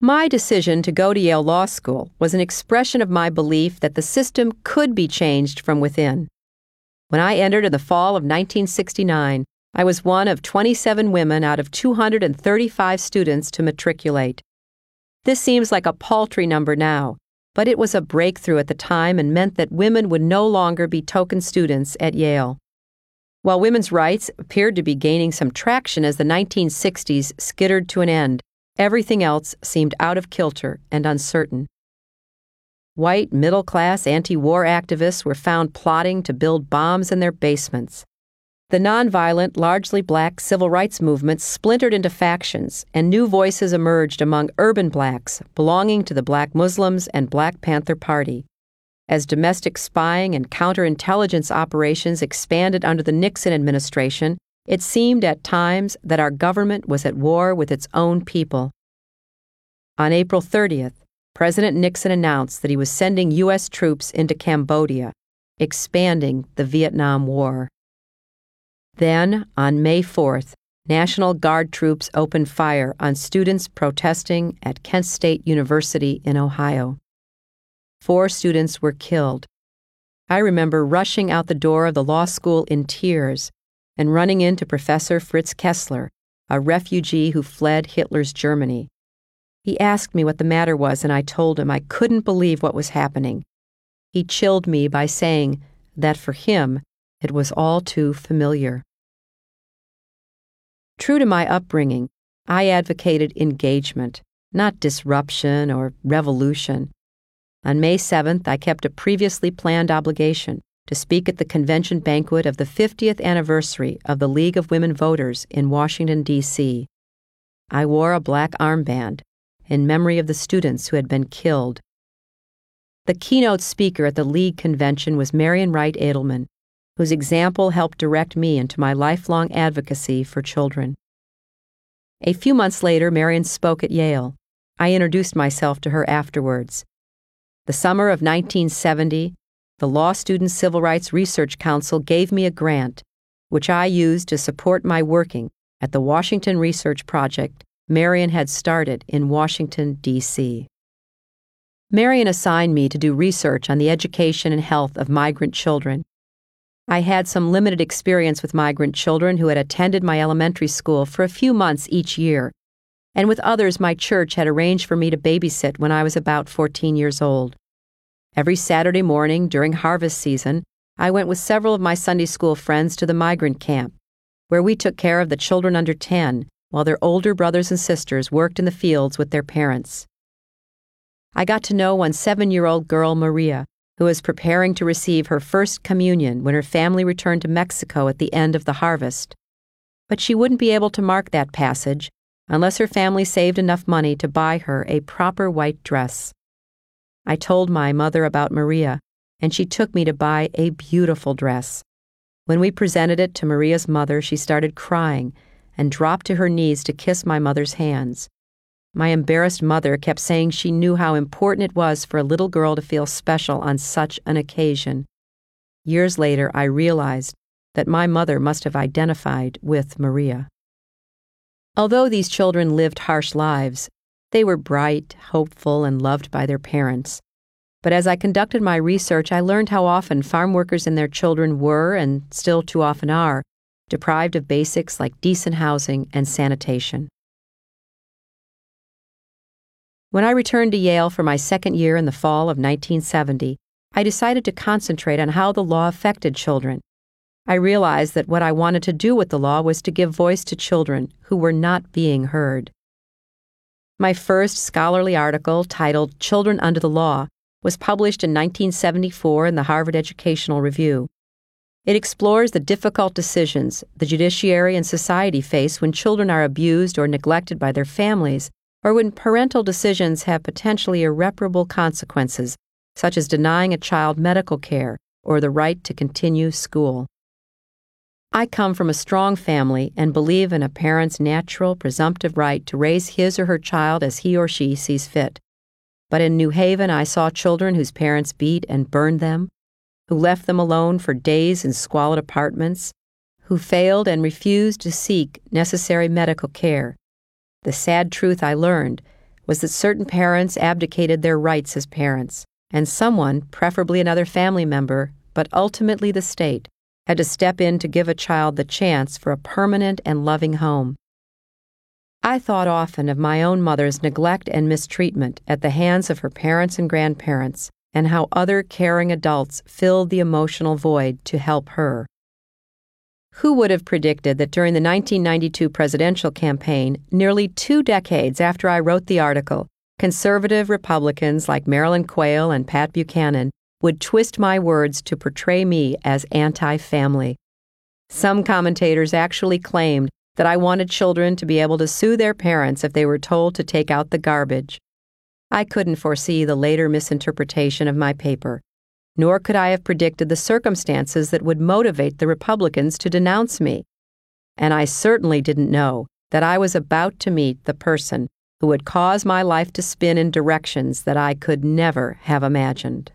My decision to go to Yale Law School was an expression of my belief that the system could be changed from within. When I entered in the fall of 1969, I was one of 27 women out of 235 students to matriculate. This seems like a paltry number now, but it was a breakthrough at the time and meant that women would no longer be token students at Yale. While women's rights appeared to be gaining some traction as the 1960s skittered to an end, Everything else seemed out of kilter and uncertain. White, middle class anti war activists were found plotting to build bombs in their basements. The nonviolent, largely black civil rights movement splintered into factions, and new voices emerged among urban blacks belonging to the Black Muslims and Black Panther Party. As domestic spying and counterintelligence operations expanded under the Nixon administration, it seemed at times that our government was at war with its own people. On April 30th, President Nixon announced that he was sending U.S. troops into Cambodia, expanding the Vietnam War. Then, on May 4th, National Guard troops opened fire on students protesting at Kent State University in Ohio. Four students were killed. I remember rushing out the door of the law school in tears and running into Professor Fritz Kessler, a refugee who fled Hitler's Germany. He asked me what the matter was, and I told him I couldn't believe what was happening. He chilled me by saying that for him it was all too familiar. True to my upbringing, I advocated engagement, not disruption or revolution. On May 7th, I kept a previously planned obligation to speak at the convention banquet of the 50th anniversary of the League of Women Voters in Washington, D.C. I wore a black armband in memory of the students who had been killed. The keynote speaker at the League convention was Marian Wright Edelman, whose example helped direct me into my lifelong advocacy for children. A few months later, Marian spoke at Yale. I introduced myself to her afterwards. The summer of 1970, the Law Student Civil Rights Research Council gave me a grant, which I used to support my working at the Washington Research Project Marian had started in Washington, D.C. Marian assigned me to do research on the education and health of migrant children. I had some limited experience with migrant children who had attended my elementary school for a few months each year, and with others my church had arranged for me to babysit when I was about 14 years old. Every Saturday morning during harvest season, I went with several of my Sunday school friends to the migrant camp, where we took care of the children under 10 while their older brothers and sisters worked in the fields with their parents. I got to know one seven year old girl, Maria, who was preparing to receive her first communion when her family returned to Mexico at the end of the harvest. But she wouldn't be able to mark that passage unless her family saved enough money to buy her a proper white dress. I told my mother about Maria, and she took me to buy a beautiful dress. When we presented it to Maria's mother, she started crying and dropped to her knees to kiss my mother's hands. My embarrassed mother kept saying she knew how important it was for a little girl to feel special on such an occasion. Years later, I realized that my mother must have identified with Maria. Although these children lived harsh lives, they were bright, hopeful, and loved by their parents. But as I conducted my research, I learned how often farm workers and their children were, and still too often are, deprived of basics like decent housing and sanitation. When I returned to Yale for my second year in the fall of 1970, I decided to concentrate on how the law affected children. I realized that what I wanted to do with the law was to give voice to children who were not being heard. My first scholarly article, titled Children Under the Law, was published in 1974 in the Harvard Educational Review. It explores the difficult decisions the judiciary and society face when children are abused or neglected by their families, or when parental decisions have potentially irreparable consequences, such as denying a child medical care or the right to continue school. I come from a strong family and believe in a parent's natural, presumptive right to raise his or her child as he or she sees fit. But in New Haven, I saw children whose parents beat and burned them, who left them alone for days in squalid apartments, who failed and refused to seek necessary medical care. The sad truth I learned was that certain parents abdicated their rights as parents, and someone, preferably another family member, but ultimately the state, had to step in to give a child the chance for a permanent and loving home. I thought often of my own mother's neglect and mistreatment at the hands of her parents and grandparents, and how other caring adults filled the emotional void to help her. Who would have predicted that during the 1992 presidential campaign, nearly two decades after I wrote the article, conservative Republicans like Marilyn Quayle and Pat Buchanan would twist my words to portray me as anti family? Some commentators actually claimed that I wanted children to be able to sue their parents if they were told to take out the garbage. I couldn't foresee the later misinterpretation of my paper, nor could I have predicted the circumstances that would motivate the Republicans to denounce me. And I certainly didn't know that I was about to meet the person who would cause my life to spin in directions that I could never have imagined.